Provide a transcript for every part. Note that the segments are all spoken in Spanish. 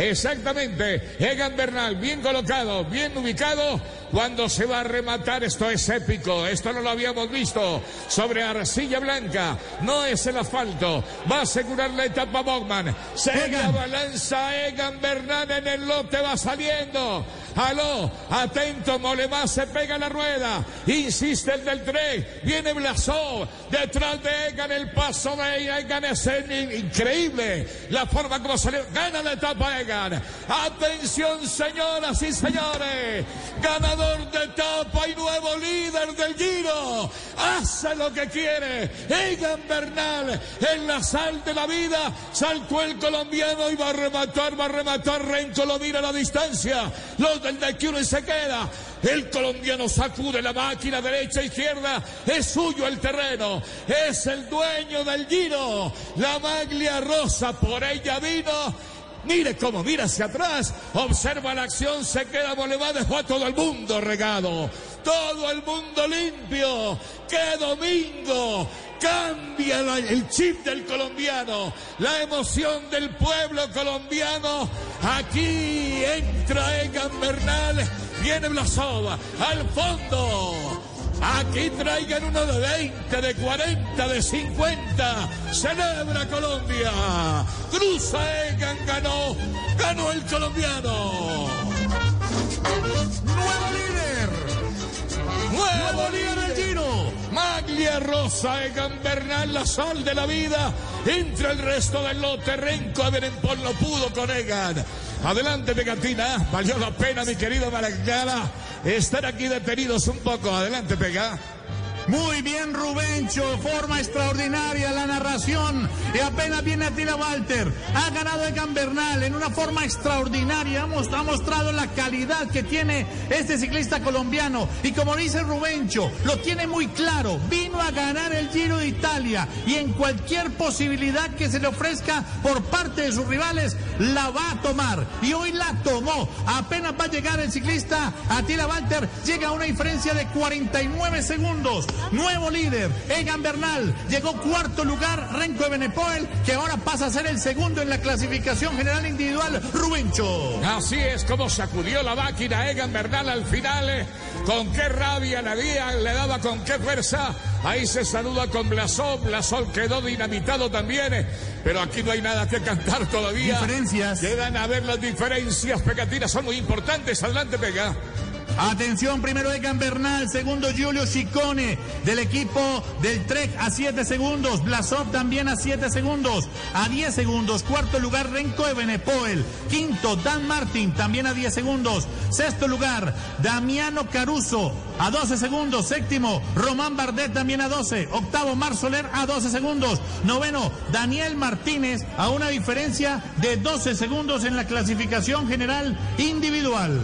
Exactamente, Egan Bernal, bien colocado, bien ubicado, cuando se va a rematar, esto es épico, esto no lo habíamos visto, sobre arcilla blanca, no es el asfalto, va a asegurar la etapa Bogman, se la balanza Egan Bernal en el lote, va saliendo, aló, atento, Molemás se pega la rueda, insiste el del tren, viene Blasov, detrás de Egan, el paso de Egan es increíble, la forma como salió, gana la etapa Egan. Atención, señoras y señores. Ganador de etapa y nuevo líder del Giro. Hace lo que quiere. Egan Bernal en la sal de la vida. Saltó el colombiano y va a rematar, va a rematar. Renko lo mira a la distancia. Los del y se queda. El colombiano sacude la máquina derecha, izquierda. Es suyo el terreno. Es el dueño del Giro. La maglia rosa por ella vino. Mire cómo mira hacia atrás. Observa la acción. Se queda Bolívar. Dejó a todo el mundo regado. Todo el mundo limpio. ¡Qué domingo! Cambia el chip del colombiano. La emoción del pueblo colombiano. Aquí entra Egan Bernal. Viene Blasova. Al fondo. Aquí traigan uno de 20, de 40, de 50. Celebra Colombia. Cruza Egan, ganó. Ganó el colombiano. Nuevo líder. Nuevo líder el Giro. Maglia Rosa, Egan Bernal, la sal de la vida. Entre el resto del lote. Renko Aberenpol no pudo con Egan. Adelante, Pegatina. Valió la pena, mi querido Maracana, estar aquí detenidos un poco. Adelante, Pega. Muy bien, Rubencho, forma extraordinaria la narración. Y apenas viene Atila Walter. Ha ganado el Gambernal en una forma extraordinaria. Ha mostrado la calidad que tiene este ciclista colombiano. Y como dice Rubencho, lo tiene muy claro. Vino a ganar el Giro de Italia. Y en cualquier posibilidad que se le ofrezca por parte de sus rivales, la va a tomar. Y hoy la tomó. Apenas va a llegar el ciclista Atila Walter. Llega a una diferencia de 49 segundos. Nuevo líder, Egan Bernal. Llegó cuarto lugar, Renko de Benepoel, que ahora pasa a ser el segundo en la clasificación general individual, Rubencho. Así es como sacudió la máquina Egan Bernal al final. Eh. Con qué rabia le, había, le daba, con qué fuerza. Ahí se saluda con Blasón. Blasón quedó dinamitado también. Eh. Pero aquí no hay nada que cantar todavía. Diferencias. Llegan a ver las diferencias pegatinas, son muy importantes. Adelante, pega. Atención, primero Egan Bernal, segundo Giulio Ciccone del equipo del Trek a 7 segundos, Blasov también a 7 segundos, a 10 segundos, cuarto lugar Renko Ebenepoel, quinto Dan Martin también a 10 segundos, sexto lugar Damiano Caruso a 12 segundos, séptimo Román Bardet también a 12, octavo Mar Soler a 12 segundos, noveno Daniel Martínez a una diferencia de 12 segundos en la clasificación general individual.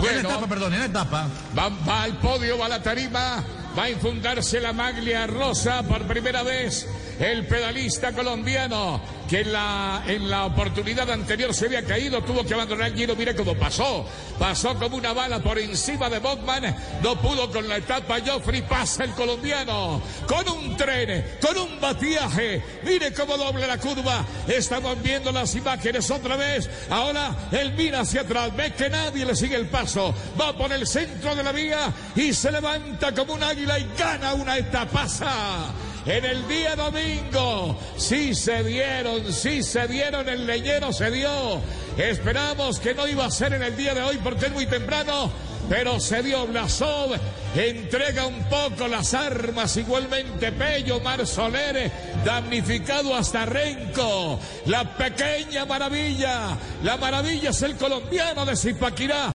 Bueno, en etapa, perdón, en etapa. Va, va al podio, va a la tarima, va a infundarse la maglia rosa por primera vez el pedalista colombiano que en la, en la oportunidad anterior se había caído, tuvo que abandonar el giro, mire cómo pasó, pasó como una bala por encima de Bogman, no pudo con la etapa. Joffrey, pasa el colombiano, con un tren, con un batiaje, mire cómo doble la curva, estamos viendo las imágenes otra vez, ahora él mira hacia atrás, ve que nadie le sigue el paso, va por el centro de la vía y se levanta como un águila y gana una etapa en el día domingo. Sí se dieron, sí se dieron, el leñero se dio. Esperamos que no iba a ser en el día de hoy porque es muy temprano. Pero se dio Blasov, entrega un poco las armas, igualmente Pello, Mar Soler, damnificado hasta Renco. La pequeña maravilla, la maravilla es el colombiano de Zipaquirá.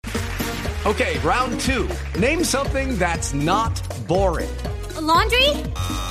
Okay, round two. Name something that's not boring. laundry?